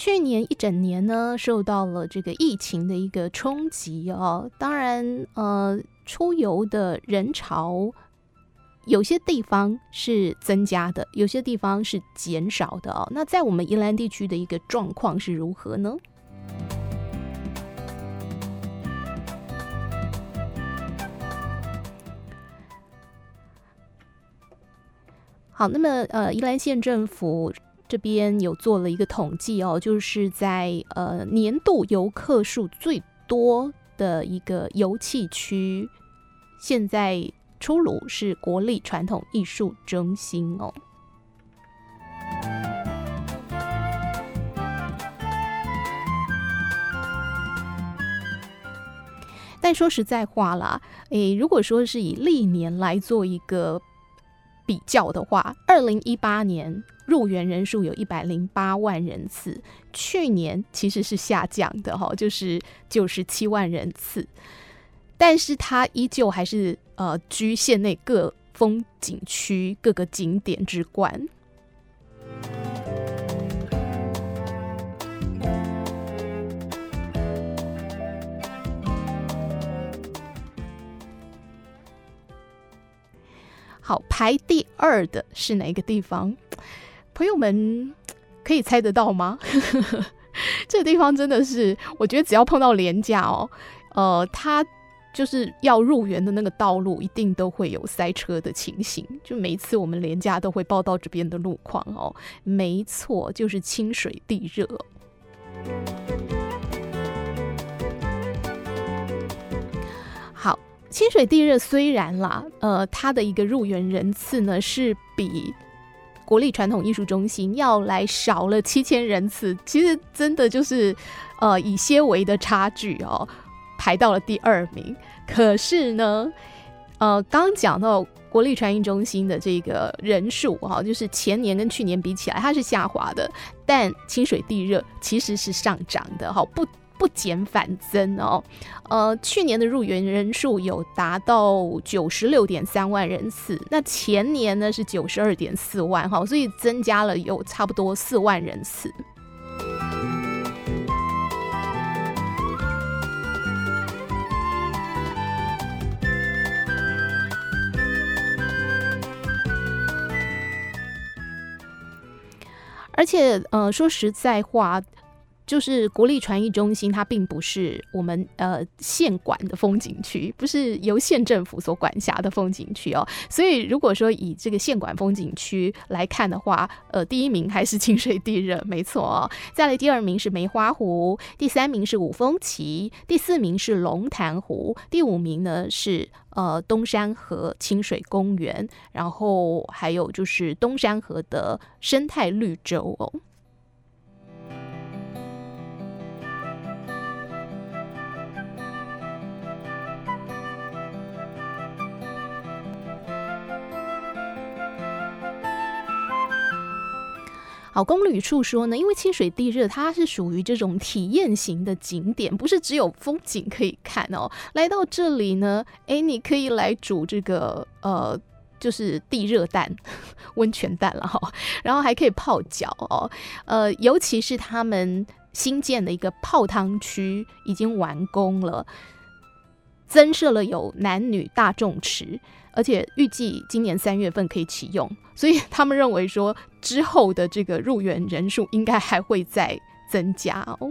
去年一整年呢，受到了这个疫情的一个冲击哦。当然，呃，出游的人潮有些地方是增加的，有些地方是减少的哦。那在我们宜兰地区的一个状况是如何呢？好，那么呃，宜兰县政府。这边有做了一个统计哦，就是在呃年度游客数最多的一个游憩区，现在出炉是国立传统艺术中心哦。但说实在话啦，诶，如果说是以历年来做一个比较的话，二零一八年。入园人数有一百零八万人次，去年其实是下降的哈，就是九十七万人次，但是它依旧还是呃居县内各风景区各个景点之冠。好，排第二的是哪个地方？朋友们可以猜得到吗？这个地方真的是，我觉得只要碰到廉价哦，呃，它就是要入园的那个道路，一定都会有塞车的情形。就每一次我们廉价都会报道这边的路况哦。没错，就是清水地热。清水地热虽然啦，呃，它的一个入园人次呢是比。国立传统艺术中心要来少了七千人次，其实真的就是，呃，以些微的差距哦，排到了第二名。可是呢，呃，刚讲到国立传艺中心的这个人数哈、就是前年跟去年比起来，它是下滑的，但清水地热其实是上涨的，哈，不。不减反增哦，呃，去年的入园人数有达到九十六点三万人次，那前年呢是九十二点四万哈，所以增加了有差不多四万人次。而且，呃，说实在话。就是国立传艺中心，它并不是我们呃县管的风景区，不是由县政府所管辖的风景区哦。所以如果说以这个县管风景区来看的话，呃，第一名还是清水地热，没错哦。再来第二名是梅花湖，第三名是五峰旗，第四名是龙潭湖，第五名呢是呃东山河清水公园，然后还有就是东山河的生态绿洲哦。好，公旅处说呢，因为清水地热它是属于这种体验型的景点，不是只有风景可以看哦。来到这里呢，诶，你可以来煮这个呃，就是地热蛋、温泉蛋了哈，然后还可以泡脚哦。呃，尤其是他们新建的一个泡汤区已经完工了，增设了有男女大众池。而且预计今年三月份可以启用，所以他们认为说之后的这个入园人数应该还会再增加哦。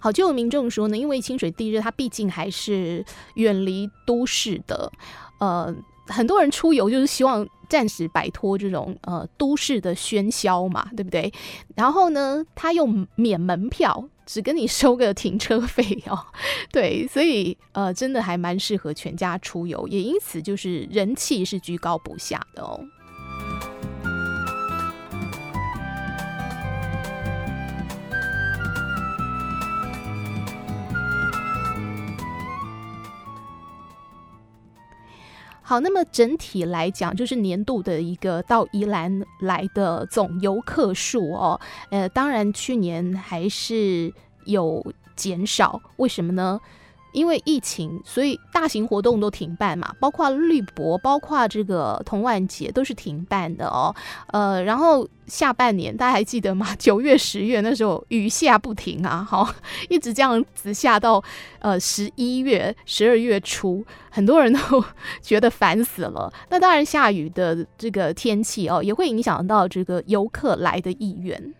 好，就有民众说呢，因为清水地热它毕竟还是远离都市的，呃，很多人出游就是希望。暂时摆脱这种呃都市的喧嚣嘛，对不对？然后呢，他又免门票，只跟你收个停车费哦。对，所以呃，真的还蛮适合全家出游，也因此就是人气是居高不下的哦。好，那么整体来讲，就是年度的一个到宜兰来的总游客数哦，呃，当然去年还是有减少，为什么呢？因为疫情，所以大型活动都停办嘛，包括绿博，包括这个童玩节都是停办的哦。呃，然后下半年大家还记得吗？九月、十月那时候雨下不停啊，好，一直这样子下到呃十一月、十二月初，很多人都觉得烦死了。那当然，下雨的这个天气哦，也会影响到这个游客来的意愿。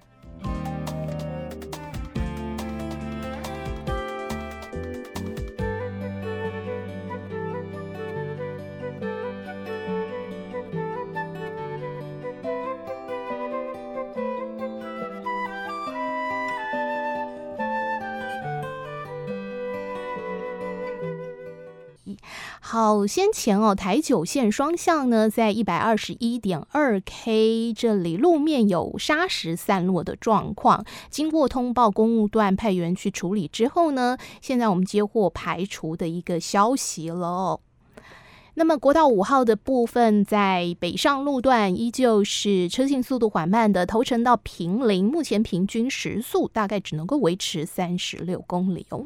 好，先前哦，台九线双向呢，在一百二十一点二 K 这里路面有砂石散落的状况，经过通报公务段派员去处理之后呢，现在我们接获排除的一个消息了哦。那么国道五号的部分，在北上路段依旧是车行速度缓慢的，头城到平林，目前平均时速大概只能够维持三十六公里哦。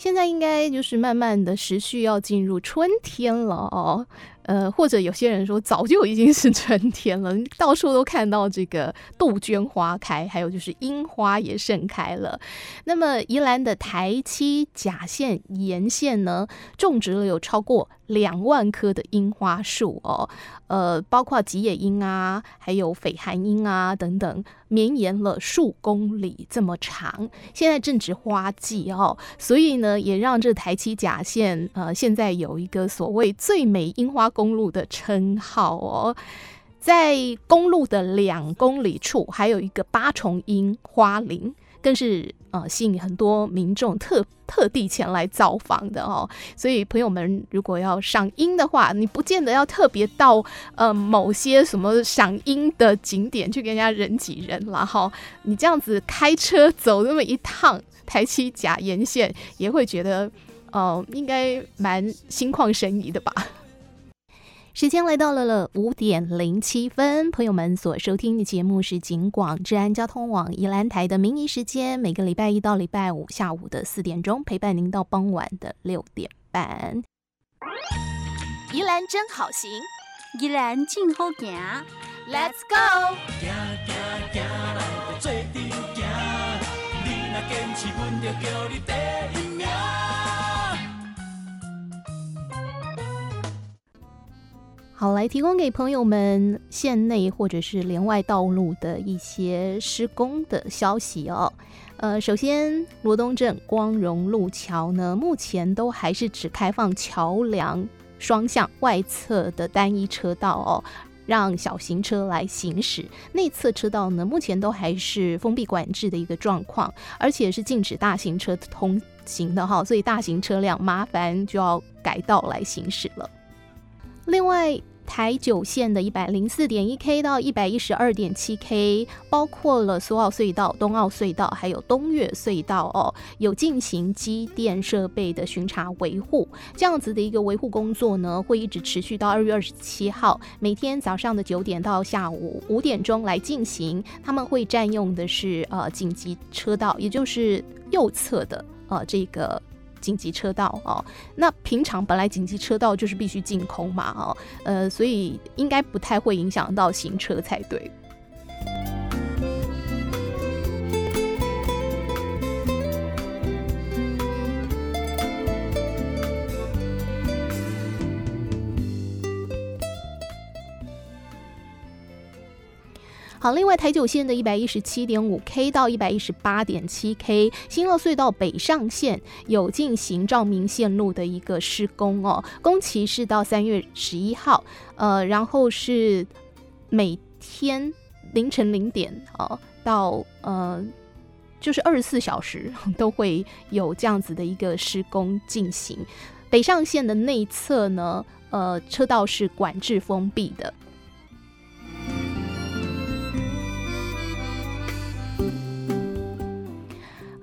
现在应该就是慢慢的时序要进入春天了。哦，呃，或者有些人说早就已经是春天了，到处都看到这个杜鹃花开，还有就是樱花也盛开了。那么宜兰的台七甲线沿线呢，种植了有超过两万棵的樱花树哦，呃，包括吉野樱啊，还有绯寒樱啊等等，绵延了数公里这么长。现在正值花季哦，所以呢，也让这台七甲线呃，现在有一个所谓“最美樱花公路”的称号哦。在公路的两公里处，还有一个八重樱花林。更是呃吸引很多民众特特地前来造访的哦，所以朋友们如果要赏樱的话，你不见得要特别到呃某些什么赏樱的景点去跟人家人挤人了哈，你这样子开车走那么一趟台七甲沿线，也会觉得呃应该蛮心旷神怡的吧。时间来到了了五点零七分，朋友们所收听的节目是警广治安交通网宜兰台的民谊时间，每个礼拜一到礼拜五下午的四点钟，陪伴您到傍晚的六点半。宜兰真好行，宜兰真好行，Let's go！好，来提供给朋友们县内或者是连外道路的一些施工的消息哦。呃，首先罗东镇光荣路桥呢，目前都还是只开放桥梁双向外侧的单一车道哦，让小型车来行驶。内侧车道呢，目前都还是封闭管制的一个状况，而且是禁止大型车通行的哈，所以大型车辆麻烦就要改道来行驶了。另外，台九线的一百零四点一 K 到一百一十二点七 K，包括了苏澳隧道、东澳隧道，还有东岳隧道哦，有进行机电设备的巡查维护。这样子的一个维护工作呢，会一直持续到二月二十七号，每天早上的九点到下午五点钟来进行。他们会占用的是呃紧急车道，也就是右侧的呃这个。紧急车道哦，那平常本来紧急车道就是必须净空嘛，哦，呃，所以应该不太会影响到行车才对。好，另外台九线的一百一十七点五 K 到一百一十八点七 K，新乐隧道北上线有进行照明线路的一个施工哦，工期是到三月十一号，呃，然后是每天凌晨零点哦到呃就是二十四小时 都会有这样子的一个施工进行。北上线的内侧呢，呃，车道是管制封闭的。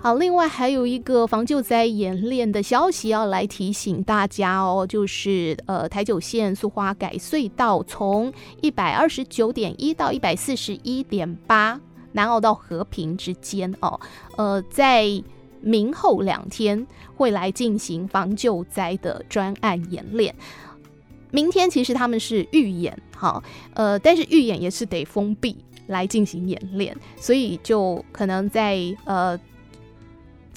好，另外还有一个防救灾演练的消息要来提醒大家哦，就是呃台九线苏花改隧道从一百二十九点一到一百四十一点八南澳到和平之间哦，呃在明后两天会来进行防救灾的专案演练。明天其实他们是预演，好，呃，但是预演也是得封闭来进行演练，所以就可能在呃。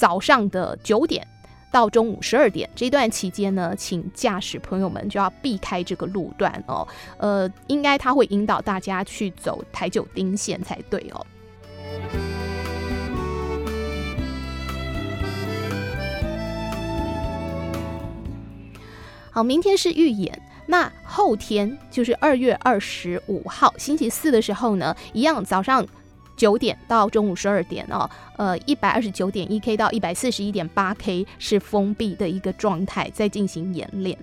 早上的九点到中午十二点这段期间呢，请驾驶朋友们就要避开这个路段哦。呃，应该他会引导大家去走台九丁线才对哦。好，明天是预演，那后天就是二月二十五号星期四的时候呢，一样早上。九点到中午十二点哦，呃，一百二十九点一 K 到一百四十一点八 K 是封闭的一个状态，在进行演练。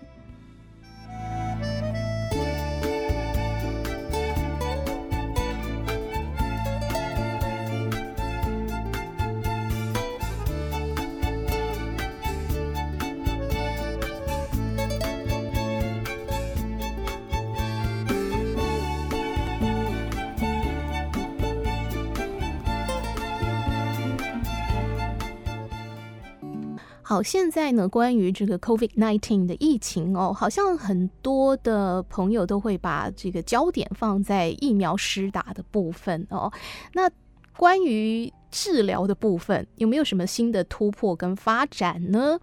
现在呢，关于这个 COVID-19 的疫情哦，好像很多的朋友都会把这个焦点放在疫苗施打的部分哦。那关于治疗的部分，有没有什么新的突破跟发展呢？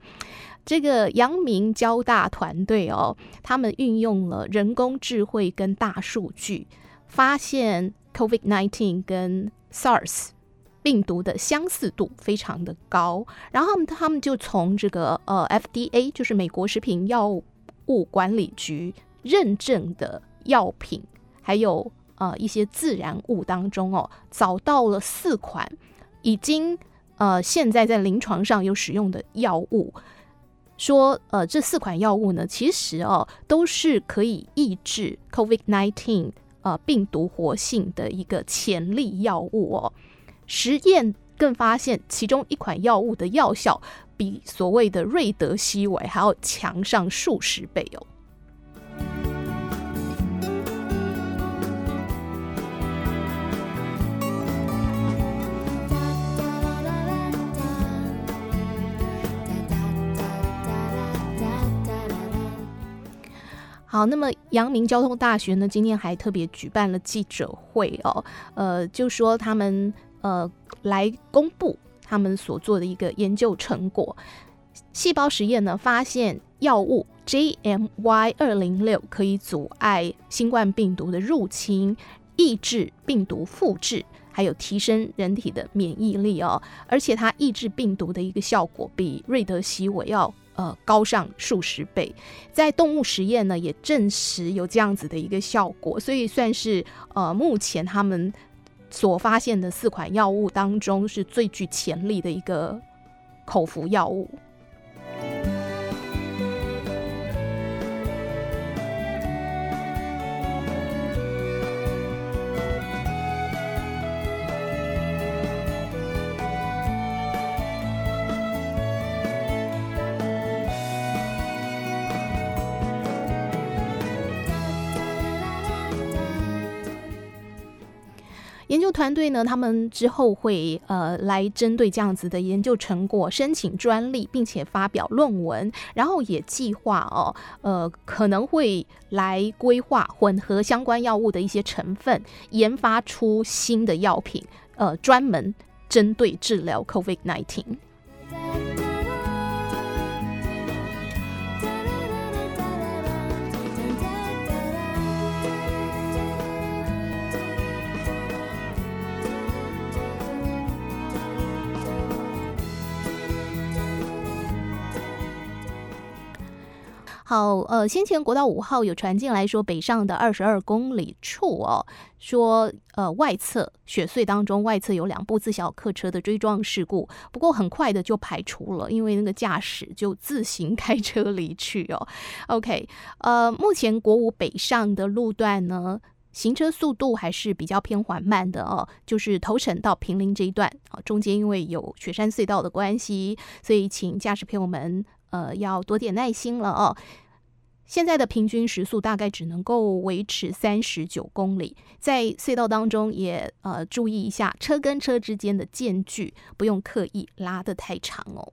这个阳明交大团队哦，他们运用了人工智慧跟大数据，发现 COVID-19 跟 SARS。病毒的相似度非常的高，然后他们就从这个呃 FDA，就是美国食品药物管理局认证的药品，还有呃一些自然物当中哦，找到了四款已经呃现在在临床上有使用的药物，说呃这四款药物呢，其实哦都是可以抑制 COVID-19 呃病毒活性的一个潜力药物哦。实验更发现，其中一款药物的药效比所谓的瑞德西韦还要强上数十倍哦。好，那么阳明交通大学呢，今天还特别举办了记者会哦，呃，就说他们。呃，来公布他们所做的一个研究成果。细胞实验呢，发现药物 JMY 二零六可以阻碍新冠病毒的入侵，抑制病毒复制，还有提升人体的免疫力哦。而且它抑制病毒的一个效果比瑞德西韦要呃高上数十倍。在动物实验呢，也证实有这样子的一个效果，所以算是呃目前他们。所发现的四款药物当中，是最具潜力的一个口服药物。研究团队呢，他们之后会呃来针对这样子的研究成果申请专利，并且发表论文，然后也计划哦，呃可能会来规划混合相关药物的一些成分，研发出新的药品，呃专门针对治疗 COVID-19。好，呃，先前国道五号有传进来说，北上的二十二公里处哦，说呃外侧雪隧当中外侧有两部自小客车的追撞事故，不过很快的就排除了，因为那个驾驶就自行开车离去哦。OK，呃，目前国五北上的路段呢，行车速度还是比较偏缓慢的哦，就是头城到平林这一段啊，中间因为有雪山隧道的关系，所以请驾驶朋友们呃要多点耐心了哦。现在的平均时速大概只能够维持三十九公里，在隧道当中也呃注意一下车跟车之间的间距，不用刻意拉得太长哦。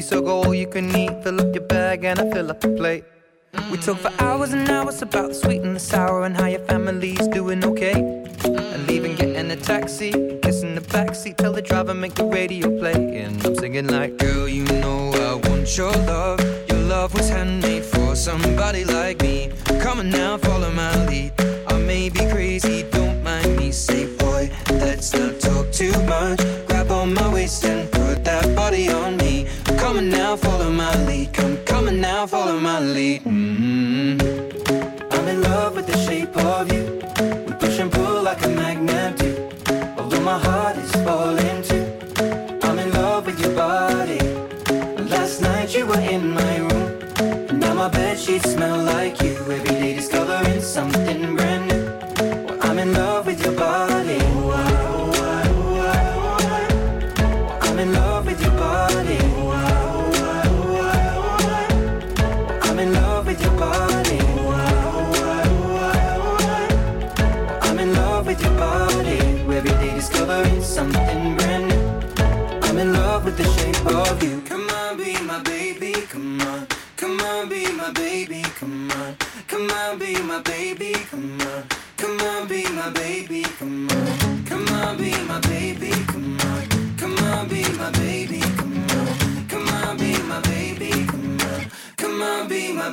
so go all you can eat. Fill up your bag and I fill up the plate. We talk for hours and hours about the sweet and the sour and how your family's doing okay. And leaving, getting a taxi, kissing the backseat, tell the driver make the radio play. And I'm singing like, girl, you know I want your love. Your love was handmade for somebody smell like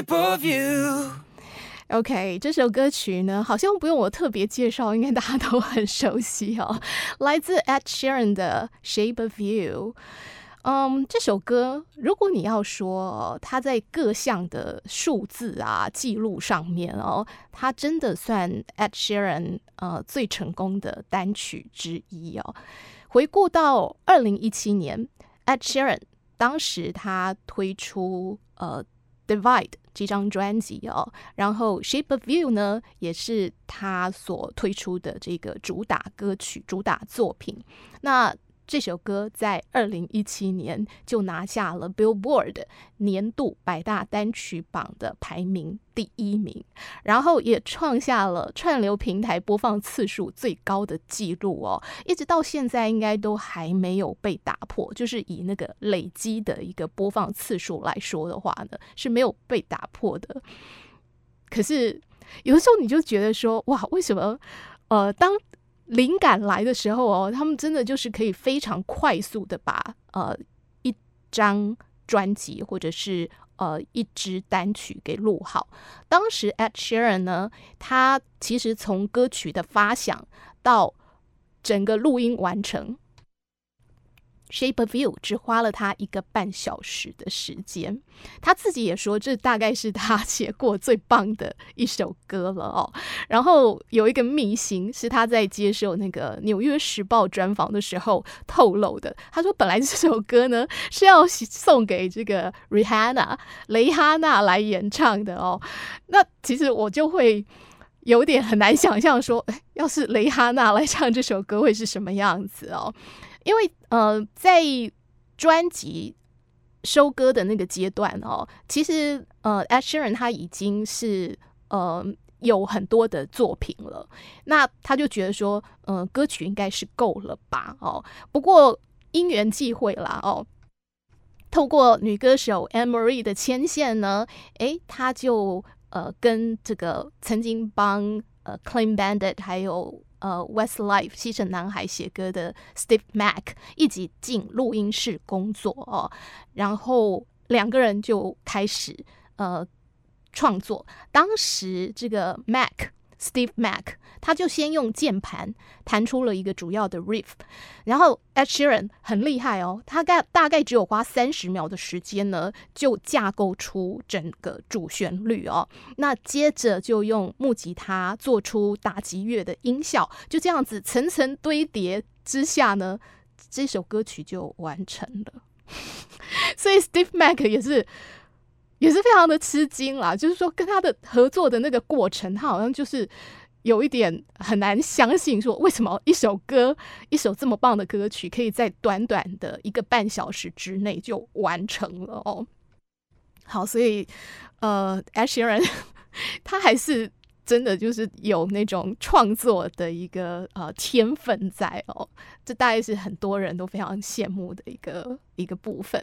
shape of you. OK，这首歌曲呢，好像不用我特别介绍，应该大家都很熟悉哦。来自 Ed Sheeran 的《Shape of You》。嗯，这首歌，如果你要说它在各项的数字啊记录上面哦，它真的算 Ed Sheeran 呃最成功的单曲之一哦。回顾到二零一七年，Ed Sheeran 当时他推出呃《Divide》。这张专辑哦，然后《Shape of You》呢，也是他所推出的这个主打歌曲、主打作品。那这首歌在二零一七年就拿下了 Billboard 年度百大单曲榜的排名第一名，然后也创下了串流平台播放次数最高的记录哦，一直到现在应该都还没有被打破。就是以那个累积的一个播放次数来说的话呢，是没有被打破的。可是有的时候你就觉得说，哇，为什么？呃，当灵感来的时候哦，他们真的就是可以非常快速的把呃一张专辑或者是呃一支单曲给录好。当时 Ed Sheeran 呢，他其实从歌曲的发想到整个录音完成。Shape of You 只花了他一个半小时的时间，他自己也说这大概是他 写过最棒的一首歌了哦。然后有一个秘辛是他在接受那个《纽约时报》专访的时候透露的，他说本来这首歌呢是要送给这个 Rihanna 雷哈娜来演唱的哦。那其实我就会有点很难想象说，要是蕾哈娜来唱这首歌会是什么样子哦。因为呃，在专辑收割的那个阶段哦，其实呃，Ed Sheeran 他已经是呃有很多的作品了，那他就觉得说，呃，歌曲应该是够了吧？哦，不过因缘际会啦，哦，透过女歌手 Anne-Marie 的牵线呢，诶，他就呃跟这个曾经帮呃 Clean Bandit 还有。呃，Westlife 西城男孩写歌的 Steve Mac 一起进录音室工作哦，然后两个人就开始呃创作。当时这个 Mac。Steve Mac，他就先用键盘弹出了一个主要的 riff，然后 Ed Sheeran 很厉害哦，他大大概只有花三十秒的时间呢，就架构出整个主旋律哦。那接着就用木吉他做出打击乐的音效，就这样子层层堆叠之下呢，这首歌曲就完成了。所以 Steve Mac 也是。也是非常的吃惊啦，就是说跟他的合作的那个过程，他好像就是有一点很难相信，说为什么一首歌，一首这么棒的歌曲，可以在短短的一个半小时之内就完成了哦。好，所以呃，Ed Sheeran 他还是真的就是有那种创作的一个呃天分在哦，这大概是很多人都非常羡慕的一个一个部分。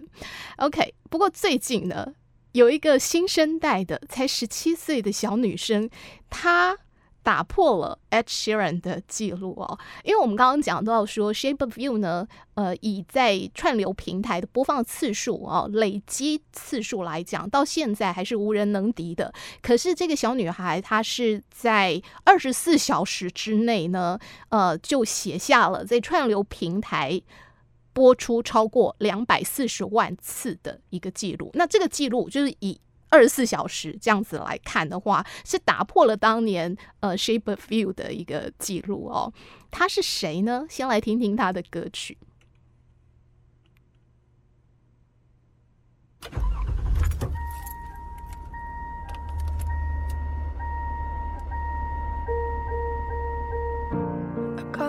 OK，不过最近呢。有一个新生代的才十七岁的小女生，她打破了 Ed Sheeran 的记录哦。因为我们刚刚讲到说《Shape of You》呢，呃，以在串流平台的播放次数哦，累积次数来讲，到现在还是无人能敌的。可是这个小女孩，她是在二十四小时之内呢，呃，就写下了在串流平台。播出超过两百四十万次的一个记录，那这个记录就是以二十四小时这样子来看的话，是打破了当年呃《Shape of You》的一个记录哦。他是谁呢？先来听听他的歌曲。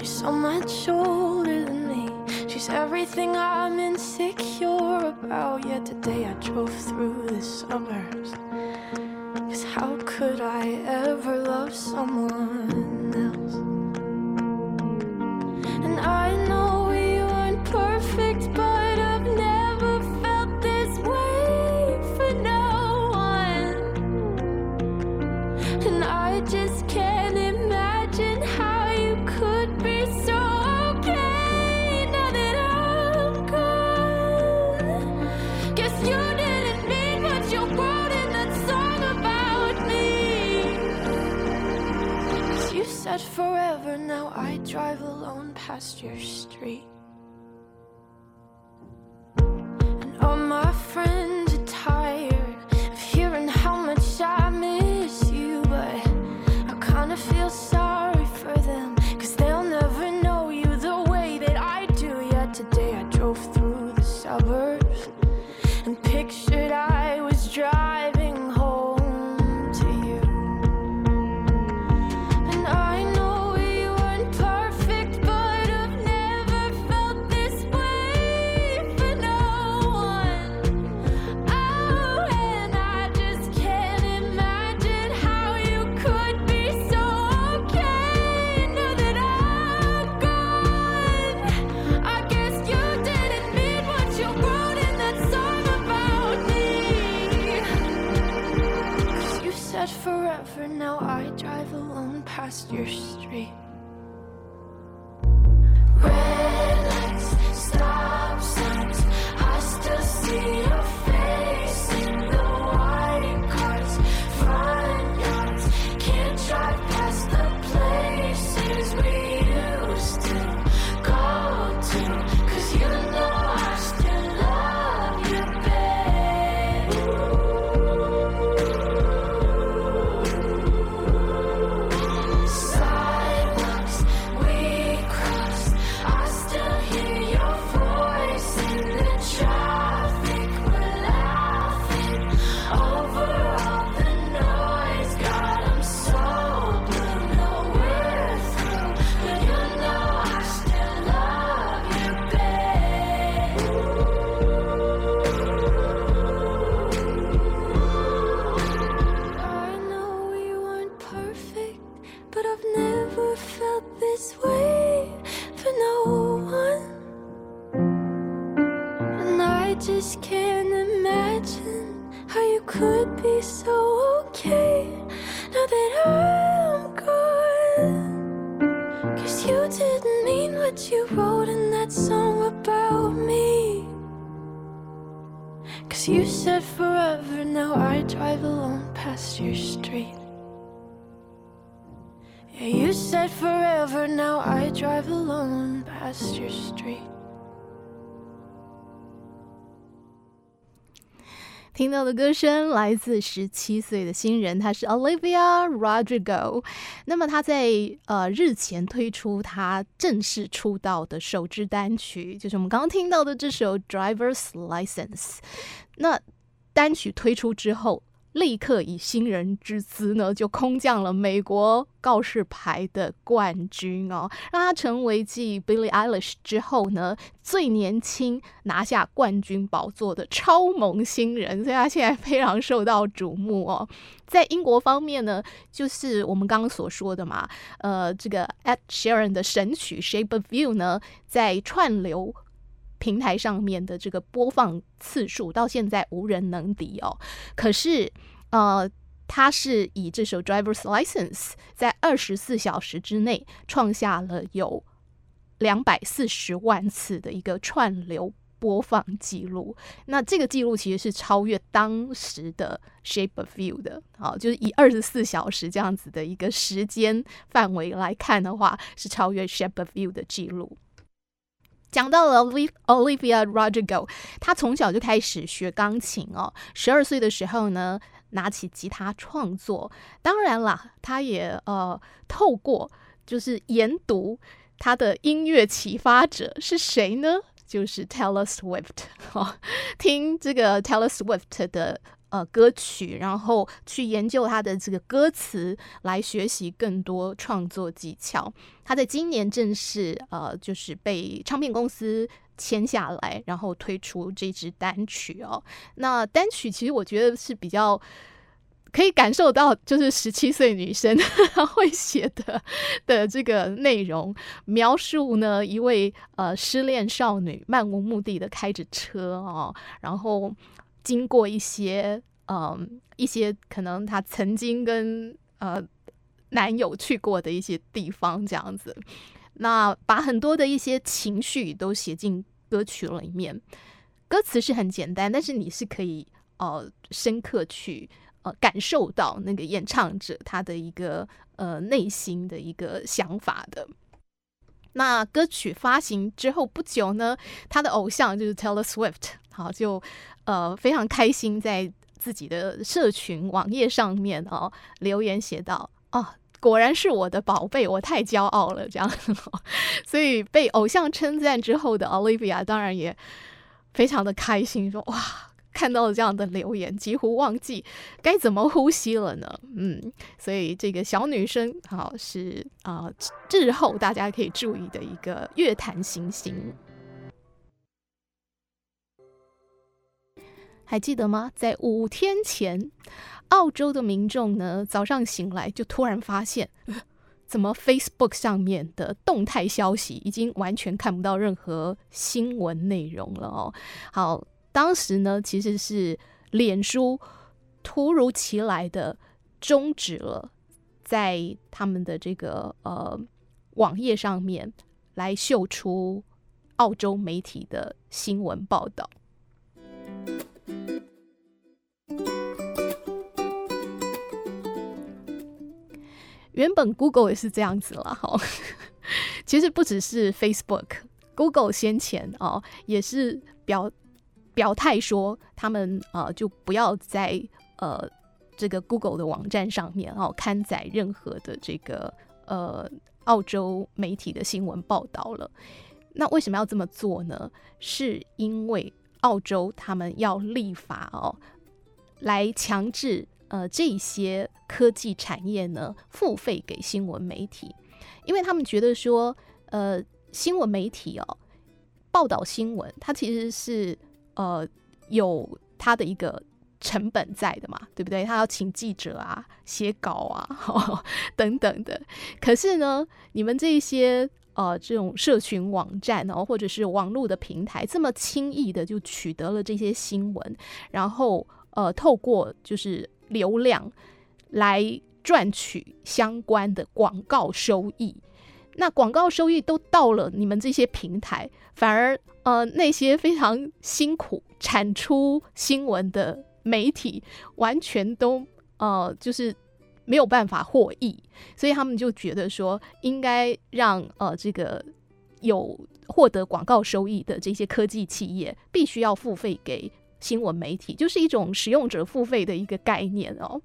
She's so much older than me. She's everything I'm insecure about. Yet today I drove through the suburbs. Cause how could I ever love someone else? And I know over now I drive alone past your street. And all my friends 到的歌声来自十七岁的新人，他是 Olivia Rodrigo。那么他在呃日前推出他正式出道的首支单曲，就是我们刚刚听到的这首《Driver's License》。那单曲推出之后，立刻以新人之姿呢，就空降了美国告示牌的冠军哦，让他成为继 Billie Eilish 之后呢，最年轻拿下冠军宝座的超萌新人，所以他现在非常受到瞩目哦。在英国方面呢，就是我们刚刚所说的嘛，呃，这个 Ed Sheeran 的神曲《Shape of You》呢，在串流平台上面的这个播放次数到现在无人能敌哦。可是，呃，他是以这首《Driver's License》在二十四小时之内创下了有两百四十万次的一个串流播放记录。那这个记录其实是超越当时的《Shape of You》的，好，就是以二十四小时这样子的一个时间范围来看的话，是超越《Shape of You》的记录。讲到了 Olivia Rodrigo，她从小就开始学钢琴哦。十二岁的时候呢，拿起吉他创作。当然啦，她也呃透过就是研读她的音乐启发者是谁呢？就是 Taylor Swift 哦，听这个 Taylor Swift 的。呃，歌曲，然后去研究他的这个歌词，来学习更多创作技巧。他在今年正式呃，就是被唱片公司签下来，然后推出这支单曲哦。那单曲其实我觉得是比较可以感受到，就是十七岁女生 会写的的这个内容，描述呢一位呃失恋少女漫无目的的开着车哦，然后。经过一些嗯一些可能她曾经跟呃男友去过的一些地方，这样子，那把很多的一些情绪都写进歌曲里面。歌词是很简单，但是你是可以呃深刻去呃感受到那个演唱者他的一个呃内心的一个想法的。那歌曲发行之后不久呢，他的偶像就是 Taylor Swift，好就。呃，非常开心，在自己的社群网页上面哦留言写道：“哦，果然是我的宝贝，我太骄傲了。”这样，所以被偶像称赞之后的 Olivia 当然也非常的开心，说：“哇，看到了这样的留言，几乎忘记该怎么呼吸了呢。”嗯，所以这个小女生好是啊，呃，日后大家可以注意的一个乐坛新星。还记得吗？在五天前，澳洲的民众呢，早上醒来就突然发现，怎么 Facebook 上面的动态消息已经完全看不到任何新闻内容了哦。好，当时呢，其实是脸书突如其来的终止了在他们的这个呃网页上面来秀出澳洲媒体的新闻报道。原本 Google 也是这样子了哈，其实不只是 Facebook，Google 先前哦也是表表态说他们呃就不要在呃这个 Google 的网站上面哦刊载任何的这个呃澳洲媒体的新闻报道了。那为什么要这么做呢？是因为澳洲他们要立法哦来强制。呃，这些科技产业呢，付费给新闻媒体，因为他们觉得说，呃，新闻媒体哦，报道新闻，它其实是呃有它的一个成本在的嘛，对不对？他要请记者啊，写稿啊，等等的。可是呢，你们这些呃这种社群网站哦，或者是网络的平台，这么轻易的就取得了这些新闻，然后呃，透过就是。流量来赚取相关的广告收益，那广告收益都到了你们这些平台，反而呃那些非常辛苦产出新闻的媒体，完全都呃就是没有办法获益，所以他们就觉得说，应该让呃这个有获得广告收益的这些科技企业，必须要付费给。新闻媒体就是一种使用者付费的一个概念哦。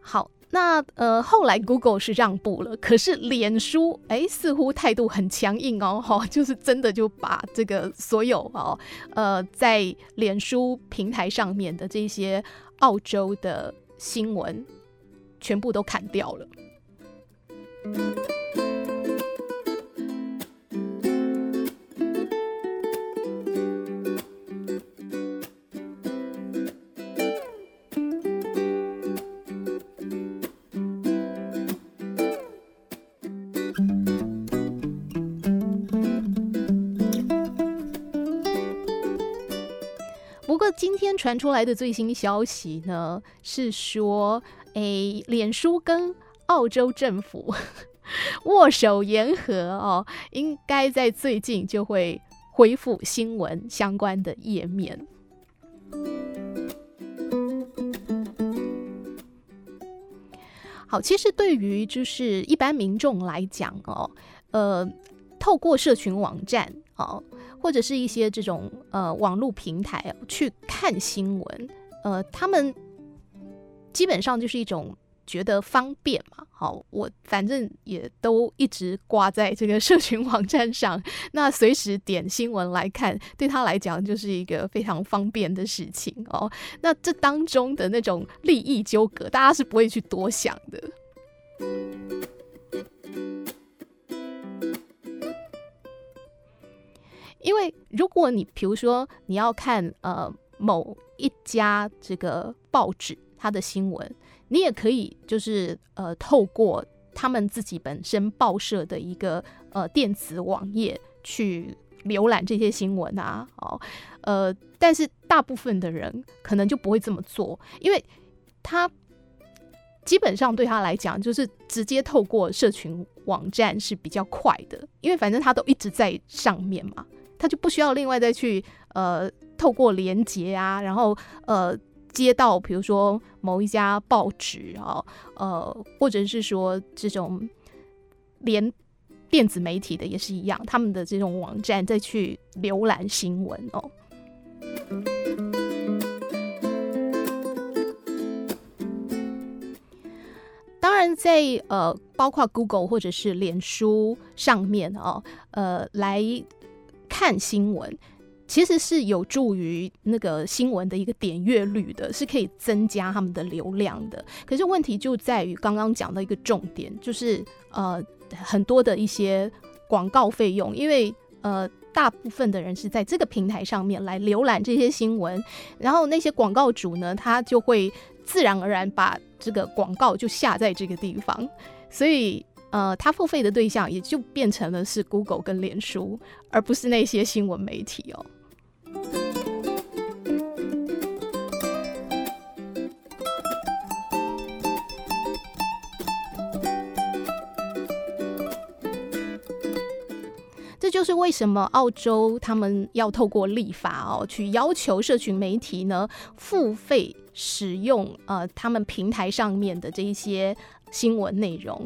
好，那呃后来 Google 是让步了，可是脸书哎似乎态度很强硬哦，哈，就是真的就把这个所有哦呃在脸书平台上面的这些澳洲的新闻全部都砍掉了。传出来的最新消息呢，是说，诶，脸书跟澳洲政府 握手言和哦，应该在最近就会恢复新闻相关的页面。好，其实对于就是一般民众来讲哦，呃，透过社群网站哦。或者是一些这种呃网络平台去看新闻，呃，他们基本上就是一种觉得方便嘛。好，我反正也都一直挂在这个社群网站上，那随时点新闻来看，对他来讲就是一个非常方便的事情哦。那这当中的那种利益纠葛，大家是不会去多想的。因为如果你比如说你要看呃某一家这个报纸它的新闻，你也可以就是呃透过他们自己本身报社的一个呃电子网页去浏览这些新闻啊，哦呃，但是大部分的人可能就不会这么做，因为他基本上对他来讲就是直接透过社群网站是比较快的，因为反正他都一直在上面嘛。他就不需要另外再去呃透过连接啊，然后呃接到比如说某一家报纸啊，呃或者是说这种连电子媒体的也是一样，他们的这种网站再去浏览新闻哦。当然在呃包括 Google 或者是脸书上面哦，呃来。看新闻其实是有助于那个新闻的一个点阅率的，是可以增加他们的流量的。可是问题就在于刚刚讲的一个重点，就是呃很多的一些广告费用，因为呃大部分的人是在这个平台上面来浏览这些新闻，然后那些广告主呢，他就会自然而然把这个广告就下在这个地方，所以。呃他付费的对象也就变成了是 google 跟脸书而不是那些新闻媒体哦。这就是为什么澳洲他们要透过立法哦去要求社群媒体呢付费使用呃他们平台上面的这一些新闻内容。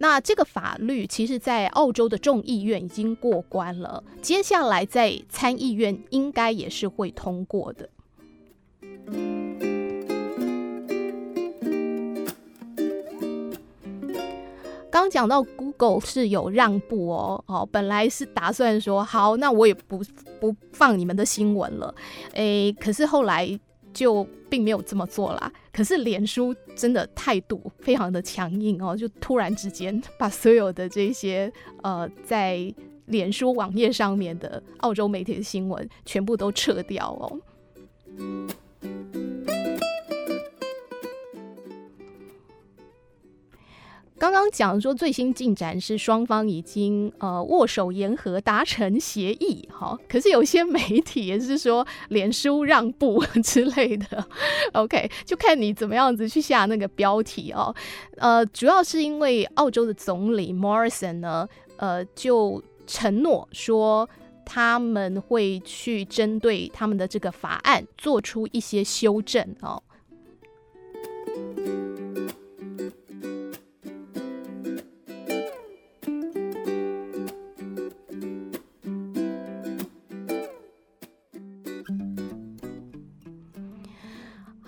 那这个法律其实，在澳洲的众议院已经过关了，接下来在参议院应该也是会通过的。刚讲到 Google 是有让步哦，哦，本来是打算说好，那我也不不放你们的新闻了，诶，可是后来。就并没有这么做啦，可是脸书真的态度非常的强硬哦，就突然之间把所有的这些呃在脸书网页上面的澳洲媒体的新闻全部都撤掉哦。刚刚讲说最新进展是双方已经呃握手言和达成协议哈，可是有些媒体也是说脸书让步之类的，OK，就看你怎么样子去下那个标题哦。呃，主要是因为澳洲的总理 Morrison 呢，呃，就承诺说他们会去针对他们的这个法案做出一些修正哦。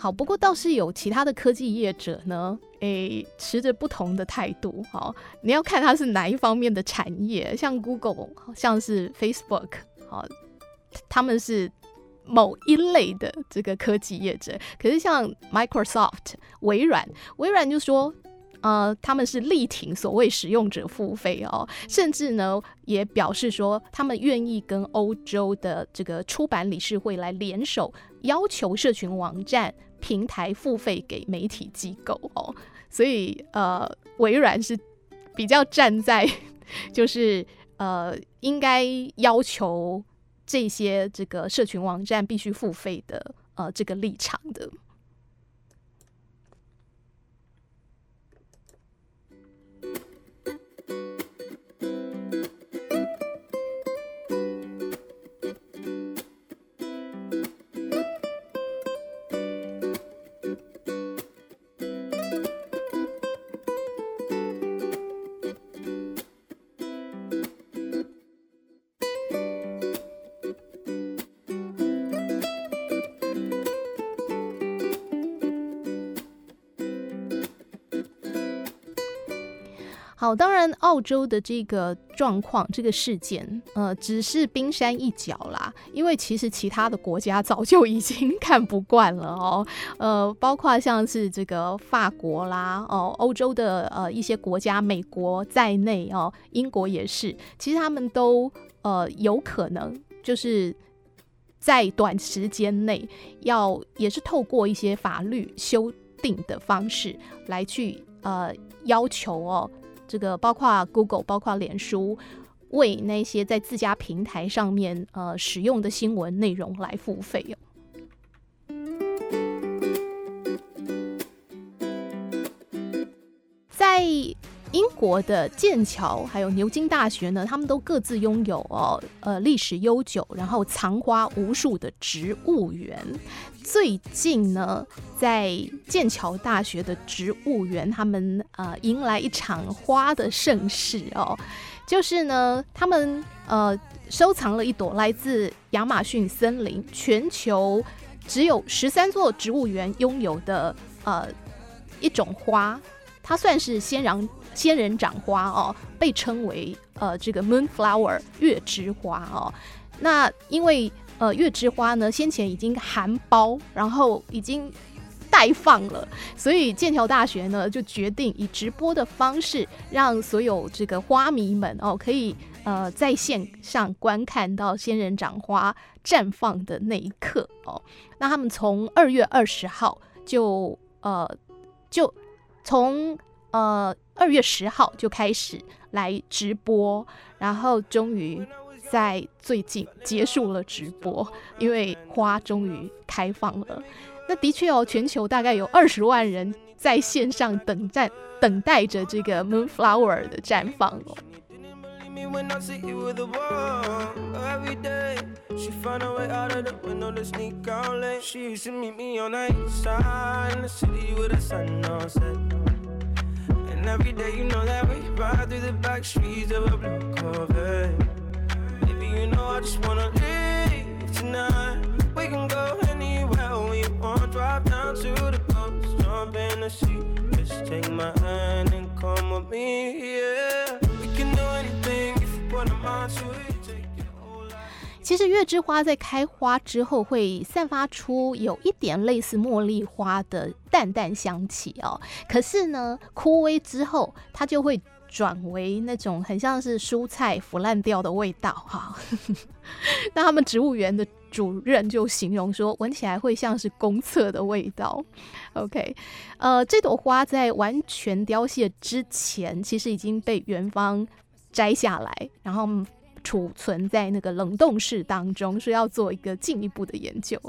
好，不过倒是有其他的科技业者呢，诶，持着不同的态度。好，你要看它是哪一方面的产业，像 Google，像是 Facebook，好，他们是某一类的这个科技业者。可是像 Microsoft、微软，微软就说。呃，他们是力挺所谓使用者付费哦，甚至呢也表示说，他们愿意跟欧洲的这个出版理事会来联手，要求社群网站平台付费给媒体机构哦。所以呃，微软是比较站在就是呃，应该要求这些这个社群网站必须付费的呃这个立场的。好，当然，澳洲的这个状况，这个事件，呃，只是冰山一角啦。因为其实其他的国家早就已经 看不惯了哦，呃，包括像是这个法国啦，哦，欧洲的呃一些国家，美国在内哦，英国也是，其实他们都呃有可能就是在短时间内要也是透过一些法律修订的方式来去呃要求哦。这个包括 Google，包括脸书，为那些在自家平台上面呃使用的新闻内容来付费哦。英国的剑桥还有牛津大学呢，他们都各自拥有哦呃历史悠久，然后藏花无数的植物园。最近呢，在剑桥大学的植物园，他们呃迎来一场花的盛世哦，就是呢，他们呃收藏了一朵来自亚马逊森林，全球只有十三座植物园拥有的呃一种花，它算是仙人仙人掌花哦，被称为呃这个 Moonflower 月之花哦，那因为。呃，月之花呢，先前已经含苞，然后已经待放了，所以剑桥大学呢就决定以直播的方式，让所有这个花迷们哦，可以呃在线上观看到仙人掌花绽放的那一刻哦。那他们从二月二十号就呃就从呃二月十号就开始来直播，然后终于。在最近结束了直播，因为花终于开放了。那的确哦，全球大概有二十万人在线上等待，等待着这个 Moonflower 的绽放哦。me when I see you with a wall. Every day, she find a way out of the window to sneak out late. She used to meet me on the east side in the city with the sun on set. And every day, you know that we ride through the back streets of a blue Corvette. Baby, you know I just wanna leave tonight. We can go anywhere we want. Drive down to the coast, jump in the sea. Just take my hand and come with me, yeah. We can do anything if you put a mind to it. 其实月之花在开花之后会散发出有一点类似茉莉花的淡淡香气哦，可是呢，枯萎之后它就会转为那种很像是蔬菜腐烂掉的味道哈。那他们植物园的主任就形容说，闻起来会像是公厕的味道。OK，呃，这朵花在完全凋谢之前，其实已经被园方摘下来，然后储存在那个冷冻室当中，是要做一个进一步的研究。